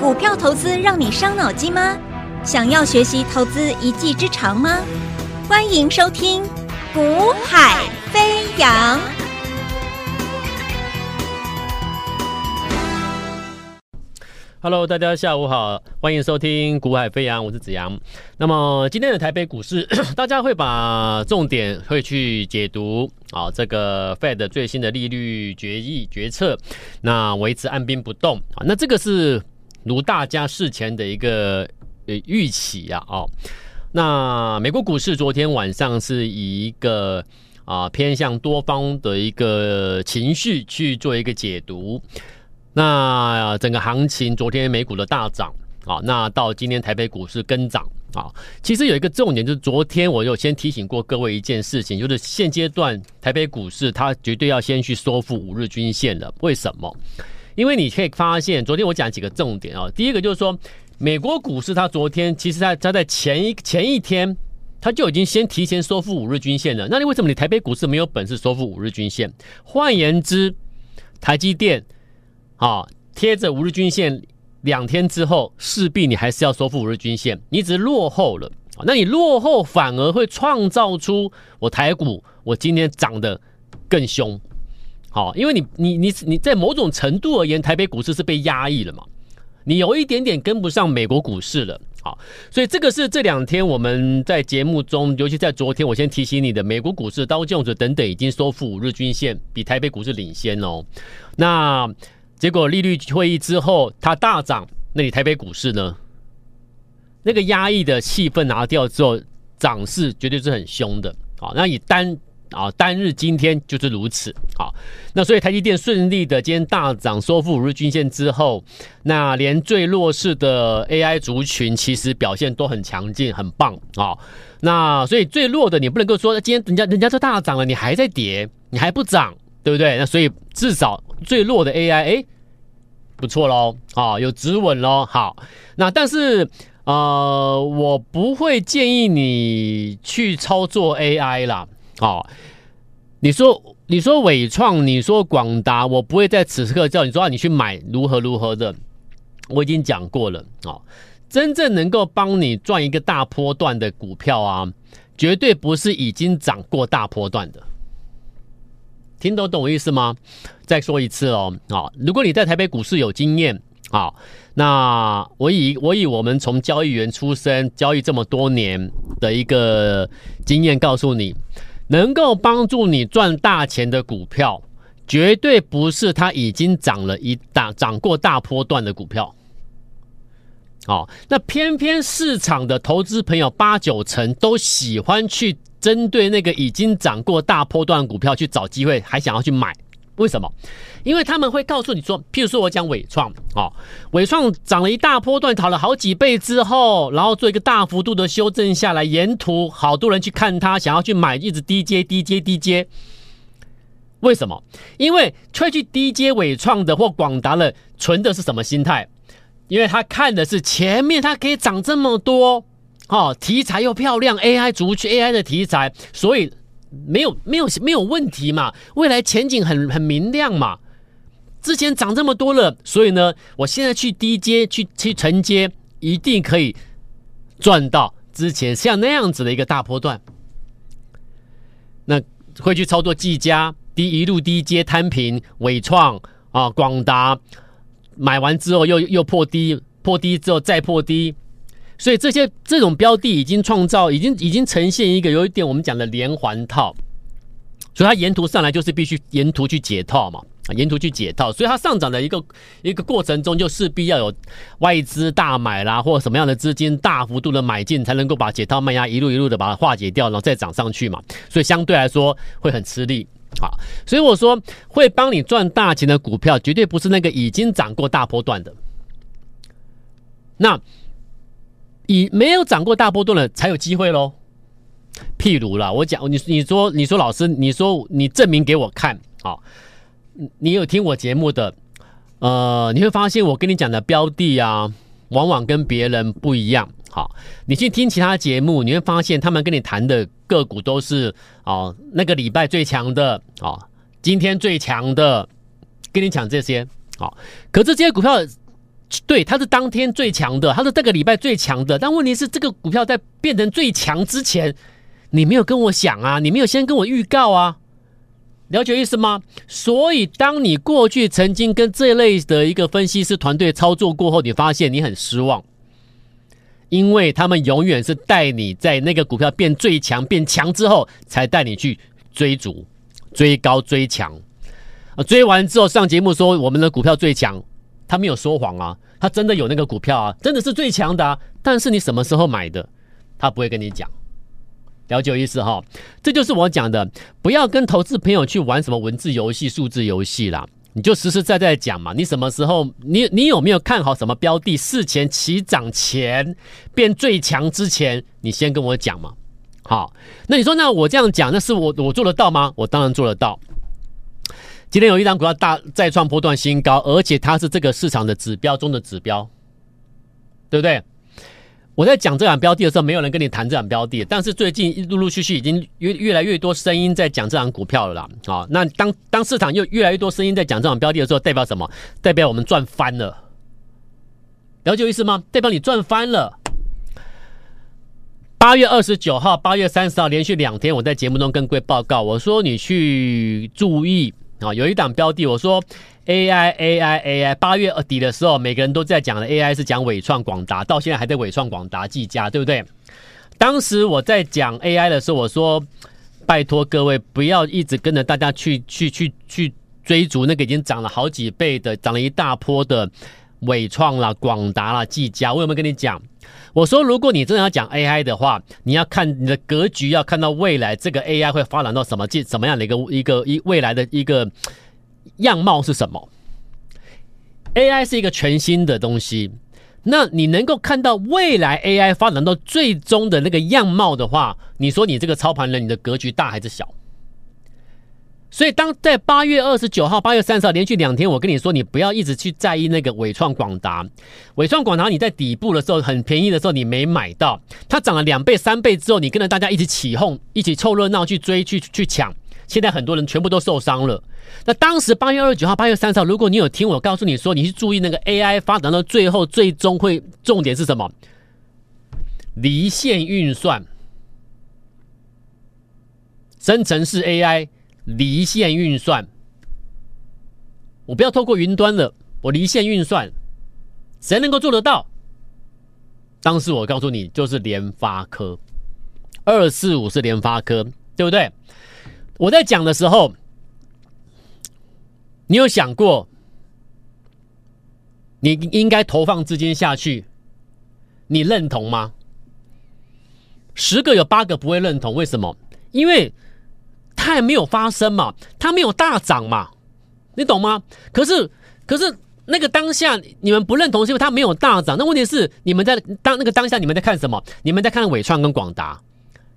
股票投资让你伤脑筋吗？想要学习投资一技之长吗？欢迎收听《股海飞扬》。Hello，大家下午好，欢迎收听《股海飞扬》，我是子阳。那么今天的台北股市，大家会把重点会去解读啊，这个 Fed 最新的利率决议决策，那维持按兵不动啊，那这个是如大家事前的一个呃预期啊，哦，那美国股市昨天晚上是以一个啊偏向多方的一个情绪去做一个解读。那整个行情，昨天美股的大涨啊，那到今天台北股市跟涨啊。其实有一个重点，就是昨天我有先提醒过各位一件事情，就是现阶段台北股市它绝对要先去收复五日均线了。为什么？因为你可以发现，昨天我讲几个重点啊。第一个就是说，美国股市它昨天其实它它在前一前一天，它就已经先提前收复五日均线了。那你为什么你台北股市没有本事收复五日均线？换言之，台积电。啊，贴着五日均线两天之后，势必你还是要收复五日均线，你只是落后了。那你落后反而会创造出我台股我今天涨得更凶。好，因为你你你你在某种程度而言，台北股市是被压抑了嘛，你有一点点跟不上美国股市了。好，所以这个是这两天我们在节目中，尤其在昨天，我先提醒你的，美国股市、道琼斯等等已经收复五日均线，比台北股市领先哦。那结果利率会议之后，它大涨。那你台北股市呢？那个压抑的气氛拿掉之后，涨势绝对是很凶的。好，那以单啊单日今天就是如此。啊，那所以台积电顺利的今天大涨，收复五日均线之后，那连最弱势的 AI 族群其实表现都很强劲，很棒啊。那所以最弱的你不能够说，今天人家人家都大涨了，你还在跌，你还不涨，对不对？那所以至少最弱的 AI，哎。不错喽，啊，有止稳喽。好，那但是呃，我不会建议你去操作 AI 啦。哦，你说你说伟创，你说广达，我不会在此刻叫你说你去买如何如何的。我已经讲过了哦，真正能够帮你赚一个大波段的股票啊，绝对不是已经涨过大波段的。听懂懂我意思吗？再说一次哦，啊，如果你在台北股市有经验，啊，那我以我以我们从交易员出身，交易这么多年的一个经验告诉你，能够帮助你赚大钱的股票，绝对不是它已经涨了一大涨过大波段的股票。哦，那偏偏市场的投资朋友八九成都喜欢去。针对那个已经涨过大波段股票去找机会，还想要去买，为什么？因为他们会告诉你说，譬如说我讲纬创啊，纬创涨了一大波段，炒了好几倍之后，然后做一个大幅度的修正下来，沿途好多人去看它，想要去买，一直低接低接低接。为什么？因为吹去低接纬创的或广达的，存的是什么心态？因为他看的是前面它可以涨这么多。哦，题材又漂亮，AI 族群 AI 的题材，所以没有没有没有问题嘛，未来前景很很明亮嘛。之前涨这么多了，所以呢，我现在去低阶去去承接，一定可以赚到之前像那样子的一个大波段。那会去操作技嘉低一路低阶摊平，伟创啊广达买完之后又又破低，破低之后再破低。所以这些这种标的已经创造，已经已经呈现一个有一点我们讲的连环套，所以它沿途上来就是必须沿途去解套嘛，沿途去解套，所以它上涨的一个一个过程中就势必要有外资大买啦，或什么样的资金大幅度的买进，才能够把解套卖压一路一路的把它化解掉，然后再涨上去嘛，所以相对来说会很吃力啊，所以我说会帮你赚大钱的股票，绝对不是那个已经涨过大波段的，那。以没有涨过大波段的才有机会喽。譬如啦，我讲你，你说，你说老师，你说你证明给我看啊？你有听我节目的，呃，你会发现我跟你讲的标的啊，往往跟别人不一样。好，你去听其他节目，你会发现他们跟你谈的个股都是哦，那个礼拜最强的哦，今天最强的，跟你讲这些。好，可是这些股票。对，它是当天最强的，它是这个礼拜最强的。但问题是，这个股票在变成最强之前，你没有跟我讲啊，你没有先跟我预告啊，了解意思吗？所以，当你过去曾经跟这类的一个分析师团队操作过后，你发现你很失望，因为他们永远是带你在那个股票变最强、变强之后，才带你去追逐、追高、追强。啊，追完之后上节目说我们的股票最强。他没有说谎啊，他真的有那个股票啊，真的是最强的啊。但是你什么时候买的，他不会跟你讲。了解意思哈？这就是我讲的，不要跟投资朋友去玩什么文字游戏、数字游戏啦。你就实实在在讲嘛。你什么时候，你你有没有看好什么标的？事前起涨前变最强之前，你先跟我讲嘛。好，那你说，那我这样讲，那是我我做得到吗？我当然做得到。今天有一档股票大再创波段新高，而且它是这个市场的指标中的指标，对不对？我在讲这档标的的时候，没有人跟你谈这档标的，但是最近陆陆续续已经越越来越多声音在讲这档股票了啦。啊，那当当市场又越来越多声音在讲这档标的的时候，代表什么？代表我们赚翻了，了解意思吗？代表你赚翻了。八月二十九号、八月三十号连续两天，我在节目中跟各位报告，我说你去注意。啊，有一档标的，我说 AI AI AI，八月底的时候，每个人都在讲的 AI 是讲伟创、广达，到现在还在伟创、广达、技嘉，对不对？当时我在讲 AI 的时候，我说拜托各位不要一直跟着大家去去去去追逐那个已经涨了好几倍的、涨了一大波的伟创啦、广达啦、技嘉。我有没有跟你讲？我说，如果你真的要讲 AI 的话，你要看你的格局，要看到未来这个 AI 会发展到什么进什么样的一个一个一未来的一个样貌是什么？AI 是一个全新的东西，那你能够看到未来 AI 发展到最终的那个样貌的话，你说你这个操盘人，你的格局大还是小？所以，当在八月二十九号、八月三十号连续两天，我跟你说，你不要一直去在意那个纬创、广达。纬创、广达，你在底部的时候很便宜的时候，你没买到，它涨了两倍、三倍之后，你跟着大家一起起哄，一起凑热闹去追、去去抢。现在很多人全部都受伤了。那当时八月二十九号、八月三十号，如果你有听我告诉你说，你去注意那个 AI 发展到最后，最终会重点是什么？离线运算、生成式 AI。离线运算，我不要透过云端了，我离线运算，谁能够做得到？当时我告诉你，就是联发科，二四五是联发科，对不对？我在讲的时候，你有想过，你应该投放资金下去，你认同吗？十个有八个不会认同，为什么？因为。它还没有发生嘛，它没有大涨嘛，你懂吗？可是，可是那个当下你们不认同，是因为它没有大涨。那问题是你们在当那个当下你们在看什么？你们在看纬创跟广达、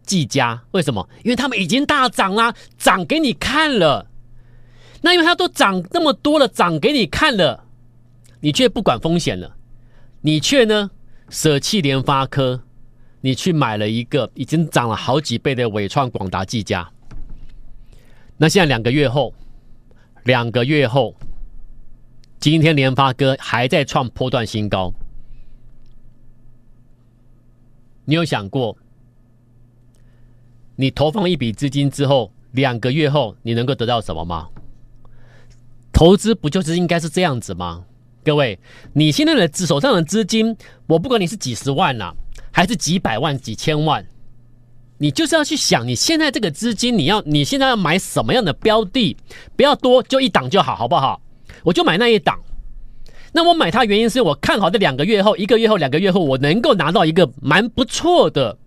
技嘉，为什么？因为他们已经大涨啦，涨给你看了。那因为它都涨那么多了，涨给你看了，你却不管风险了，你却呢舍弃联发科，你去买了一个已经涨了好几倍的纬创、广达、技嘉。那现在两个月后，两个月后，今天联发哥还在创波段新高。你有想过，你投放一笔资金之后，两个月后你能够得到什么吗？投资不就是应该是这样子吗？各位，你现在的手上的资金，我不管你是几十万呐、啊，还是几百万、几千万。你就是要去想，你现在这个资金，你要你现在要买什么样的标的？不要多，就一档就好，好不好？我就买那一档。那我买它原因是我看好这两个月后、一个月后、两个月后，我能够拿到一个蛮不错的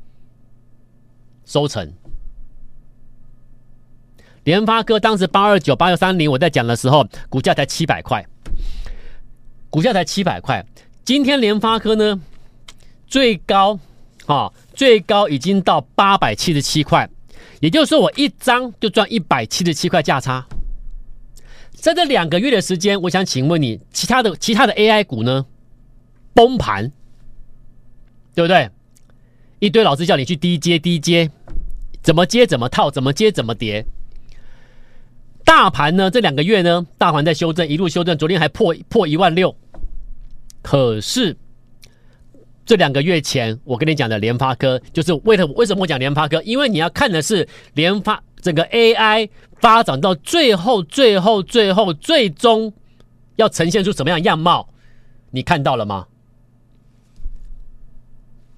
收成。联发科当时八二九、八二三零，我在讲的时候，股价才七百块，股价才七百块。今天联发科呢，最高啊。最高已经到八百七十七块，也就是说我一张就赚一百七十七块价差。在这两个月的时间，我想请问你，其他的其他的 AI 股呢？崩盘，对不对？一堆老师叫你去低接低接，怎么接怎么套，怎么接怎么跌。大盘呢？这两个月呢？大盘在修正，一路修正，昨天还破破一万六，可是这两个月前我跟你讲的联发科，就是为了为什么我讲联发科？因为你要看的是联发整个 AI 发展到最后、最后、最后、最终要呈现出什么样样貌？你看到了吗？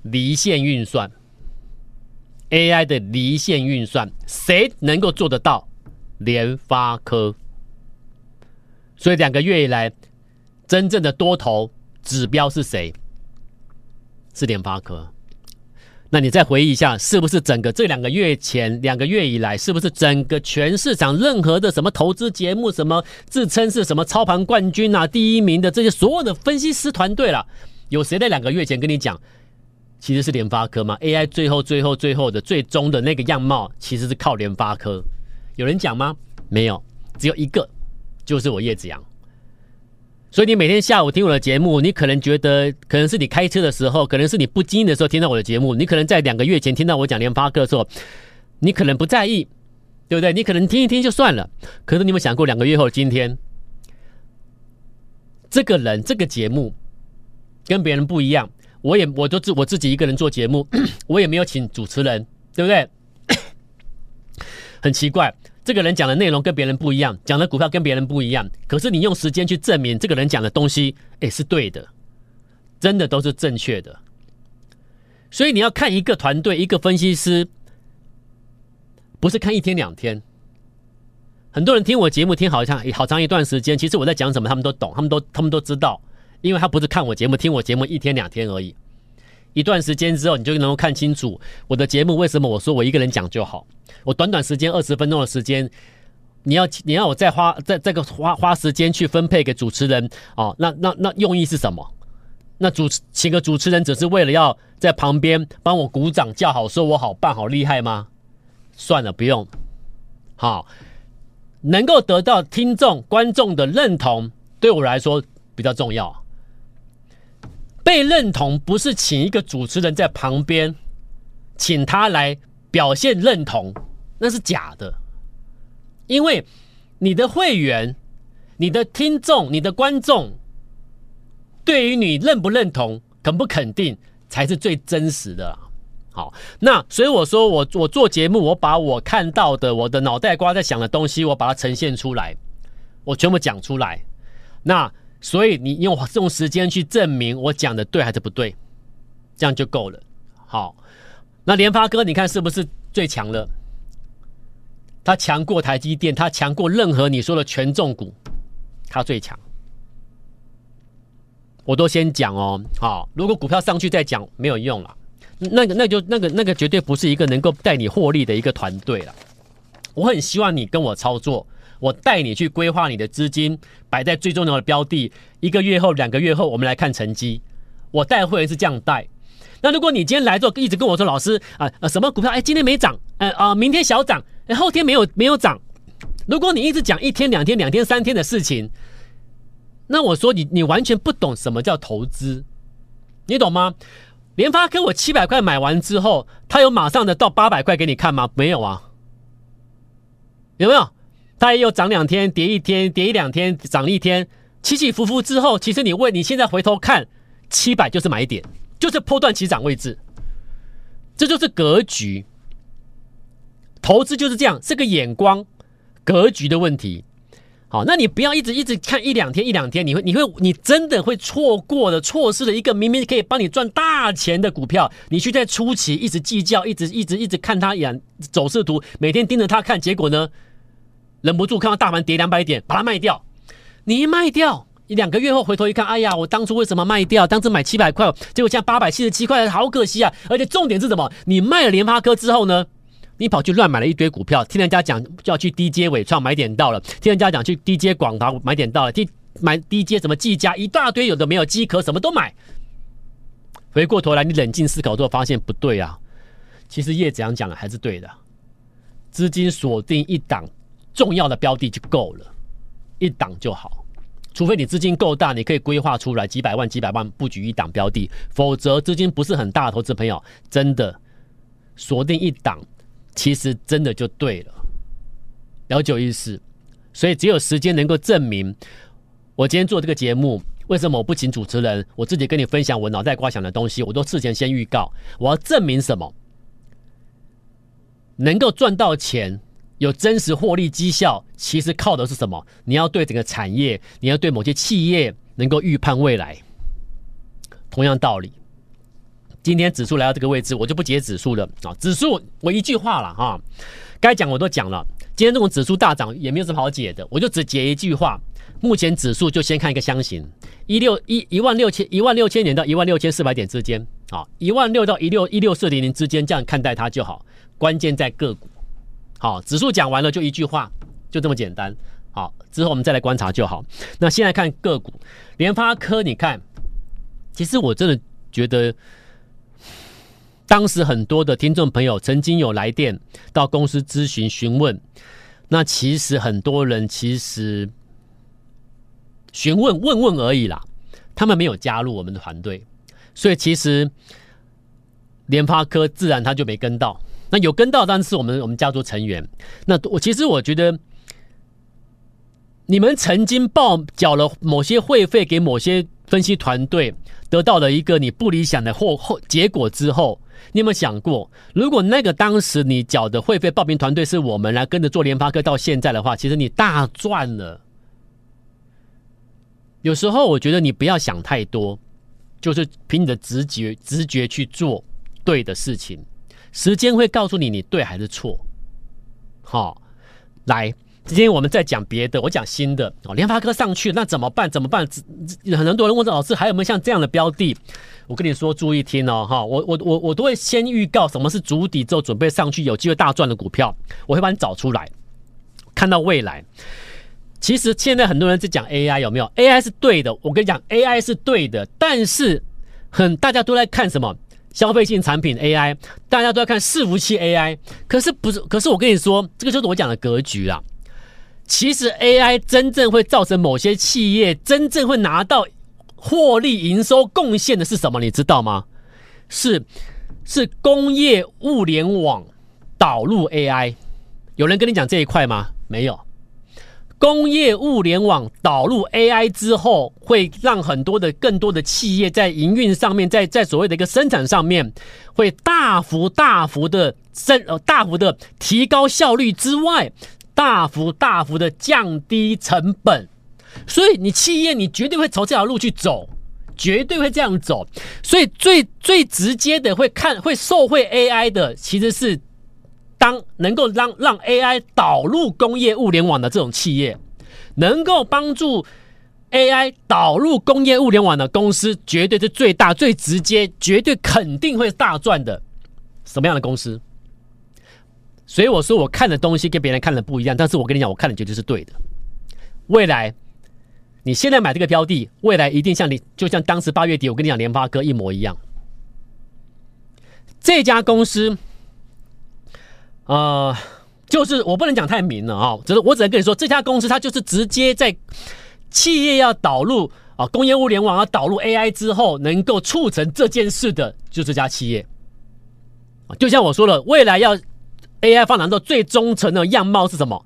离线运算，AI 的离线运算，谁能够做得到？联发科。所以两个月以来，真正的多头指标是谁？是联发科。那你再回忆一下，是不是整个这两个月前两个月以来，是不是整个全市场任何的什么投资节目，什么自称是什么操盘冠军啊、第一名的这些所有的分析师团队了，有谁在两个月前跟你讲？其实是联发科吗？AI 最后、最后、最后的最终的那个样貌，其实是靠联发科。有人讲吗？没有，只有一个，就是我叶子阳。所以你每天下午听我的节目，你可能觉得可能是你开车的时候，可能是你不经意的时候听到我的节目，你可能在两个月前听到我讲联发科的时候，你可能不在意，对不对？你可能听一听就算了。可是你有没有想过，两个月后今天，这个人这个节目跟别人不一样？我也我都自我自己一个人做节目，我也没有请主持人，对不对？很奇怪，这个人讲的内容跟别人不一样，讲的股票跟别人不一样。可是你用时间去证明这个人讲的东西，也，是对的，真的都是正确的。所以你要看一个团队，一个分析师，不是看一天两天。很多人听我节目听好长好长一段时间，其实我在讲什么，他们都懂，他们都他们都知道。因为他不是看我节目、听我节目一天两天而已，一段时间之后，你就能够看清楚我的节目为什么我说我一个人讲就好。我短短时间二十分钟的时间，你要你要我再花再这个花花时间去分配给主持人哦，那那那用意是什么？那主请个主持人只是为了要在旁边帮我鼓掌叫好，说我好棒好厉害吗？算了，不用。好，能够得到听众观众的认同，对我来说比较重要。被认同不是请一个主持人在旁边，请他来表现认同，那是假的。因为你的会员、你的听众、你的观众，对于你认不认同、肯不肯定，才是最真实的。好，那所以我说我我做节目，我把我看到的、我的脑袋瓜在想的东西，我把它呈现出来，我全部讲出来。那。所以你用这种时间去证明我讲的对还是不对，这样就够了。好，那联发科你看是不是最强了？它强过台积电，它强过任何你说的权重股，它最强。我都先讲哦，好，如果股票上去再讲没有用了，那个那就那个那个绝对不是一个能够带你获利的一个团队了。我很希望你跟我操作。我带你去规划你的资金，摆在最重要的标的。一个月后、两个月后，我们来看成绩。我带会员是这样带。那如果你今天来做一直跟我说，老师啊啊，什么股票？哎，今天没涨，哎啊，明天小涨，哎，后天没有没有涨。如果你一直讲一天、两天、两天、三天的事情，那我说你你完全不懂什么叫投资，你懂吗？联发科我七百块买完之后，他有马上的到八百块给你看吗？没有啊，有没有？它也有涨两天，跌一天，跌一两天，涨一天，起起伏伏之后，其实你问你现在回头看，七百就是买点，就是波段起涨位置，这就是格局。投资就是这样，是个眼光、格局的问题。好，那你不要一直一直看一两天一两天，你会你会你真的会错过的，错失了一个明明可以帮你赚大钱的股票，你去在初期一直计较，一直一直一直看它演走势图，每天盯着它看，结果呢？忍不住看到大盘跌两百点，把它卖掉。你一卖掉，一两个月后回头一看，哎呀，我当初为什么卖掉？当时买七百块，结果现在八百七十七块，好可惜啊！而且重点是什么？你卖了联发科之后呢？你跑去乱买了一堆股票，听人家讲就要去低阶纬创买点到了，听人家讲去低阶广达买点到了，低买低阶什么技嘉一大堆，有的没有机壳什么都买。回过头来，你冷静思考之后发现不对啊。其实叶子阳讲的还是对的，资金锁定一档。重要的标的就够了，一档就好。除非你资金够大，你可以规划出来几百万、几百万布局一档标的，否则资金不是很大投资朋友，真的锁定一档，其实真的就对了。了解意思，所以只有时间能够证明。我今天做这个节目，为什么我不请主持人，我自己跟你分享我脑袋瓜想的东西，我都事前先预告，我要证明什么？能够赚到钱，有真实获利绩效，其实靠的是什么？你要对整个产业，你要对某些企业能够预判未来。同样道理，今天指数来到这个位置，我就不解指数了啊！指数我一句话了啊，该讲我都讲了。今天这种指数大涨也没有什么好解的，我就只解一句话。目前指数就先看一个箱型，一六一一万六千一万六千点到一万六千四百点之间啊，一万六到一六一六四零零之间这样看待它就好。关键在个股，好，指数讲完了就一句话，就这么简单。好，之后我们再来观察就好。那现在看个股，联发科，你看，其实我真的觉得，当时很多的听众朋友曾经有来电到公司咨询询问，那其实很多人其实询问问问而已啦，他们没有加入我们的团队，所以其实联发科自然他就没跟到。那有跟到，当然是我们我们家族成员。那我其实我觉得，你们曾经报缴了某些会费给某些分析团队，得到了一个你不理想的后后结果之后，你有没有想过，如果那个当时你缴的会费报名团队是我们来跟着做联发科到现在的话，其实你大赚了。有时候我觉得你不要想太多，就是凭你的直觉直觉去做对的事情。时间会告诉你你对还是错。好，来，今天我们再讲别的，我讲新的哦。联发科上去那怎么办？怎么办？很多人问，老师还有没有像这样的标的？我跟你说，注意听哦，哈，我我我我都会先预告什么是主底之后准备上去有机会大赚的股票，我会把你找出来，看到未来。其实现在很多人在讲 AI 有没有？AI 是对的，我跟你讲，AI 是对的，但是很大家都在看什么？消费性产品 AI，大家都在看伺服器 AI，可是不是？可是我跟你说，这个就是我讲的格局啦。其实 AI 真正会造成某些企业真正会拿到获利、营收贡献的是什么？你知道吗？是是工业物联网导入 AI。有人跟你讲这一块吗？没有。工业物联网导入 AI 之后，会让很多的更多的企业在营运上面，在在所谓的一个生产上面，会大幅大幅的升呃大幅的提高效率之外，大幅大幅的降低成本。所以你企业你绝对会朝这条路去走，绝对会这样走。所以最最直接的会看会受惠 AI 的，其实是。当能够让让 AI 导入工业物联网的这种企业，能够帮助 AI 导入工业物联网的公司，绝对是最大、最直接、绝对肯定会大赚的。什么样的公司？所以我说，我看的东西跟别人看的不一样，但是我跟你讲，我看的绝对是对的。未来，你现在买这个标的，未来一定像你，就像当时八月底我跟你讲联发科一模一样。这家公司。呃，就是我不能讲太明了啊、哦，只是我只能跟你说，这家公司它就是直接在企业要导入啊工业物联网要导入 AI 之后，能够促成这件事的，就这家企业。就像我说了，未来要 AI 发展到最忠诚的样貌是什么？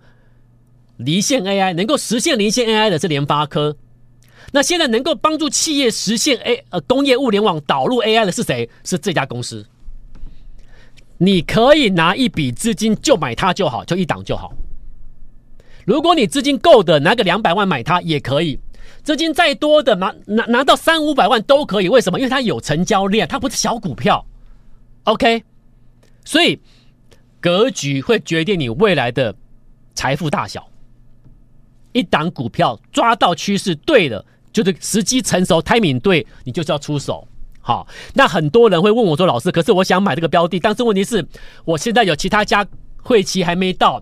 离线 AI 能够实现离线 AI 的是联发科。那现在能够帮助企业实现 A 呃工业物联网导入 AI 的是谁？是这家公司。你可以拿一笔资金就买它就好，就一档就好。如果你资金够的，拿个两百万买它也可以。资金再多的拿拿拿到三五百万都可以。为什么？因为它有成交量，它不是小股票。OK，所以格局会决定你未来的财富大小。一档股票抓到趋势对了，就是时机成熟，timing 对，你就是要出手。好，那很多人会问我说：“老师，可是我想买这个标的，但是问题是，我现在有其他家会期还没到。”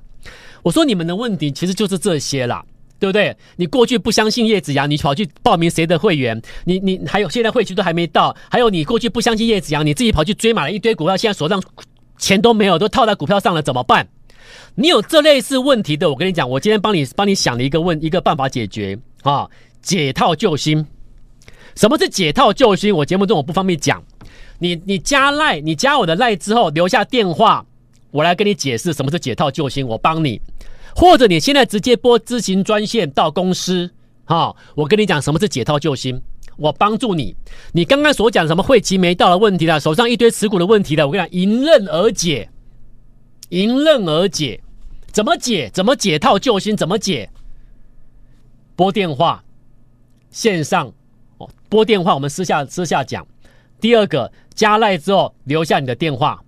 我说：“你们的问题其实就是这些啦，对不对？你过去不相信叶子阳，你跑去报名谁的会员？你你还有现在会期都还没到，还有你过去不相信叶子阳，你自己跑去追买了一堆股票，现在手上钱都没有，都套在股票上了，怎么办？你有这类似问题的，我跟你讲，我今天帮你帮你想了一个问一个办法解决啊，解套救星。”什么是解套救星？我节目中我不方便讲。你你加赖，你加我的赖之后留下电话，我来跟你解释什么是解套救星，我帮你。或者你现在直接拨咨询专线到公司好，我跟你讲什么是解套救星，我帮助你。你刚刚所讲什么会期没到的问题了，手上一堆持股的问题了，我跟你讲，迎刃而解，迎刃而解。怎么解？怎么解套救星？怎么解？拨电话，线上哦，拨电话，我们私下私下讲。第二个，加赖之后留下你的电话，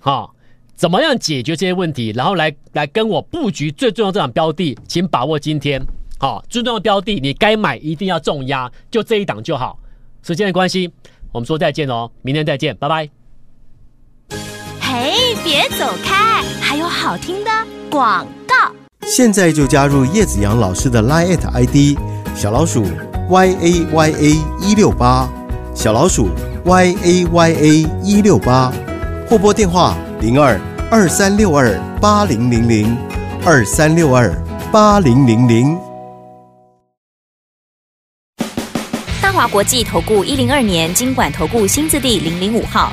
好，怎么样解决这些问题？然后来来跟我布局最重要这档标的，请把握今天，好，最重要的标的你该买一定要重压，就这一档就好。时间的关系，我们说再见哦，明天再见，拜拜。嘿，别走开，还有好听的广告。现在就加入叶子阳老师的 Line ID 小老鼠 Y A Y A 一六八，小老鼠 Y A Y A 一六八，或拨电话零二二三六二八零零零二三六二八零零零。大华国际投顾一零二年经管投顾新字第零零五号。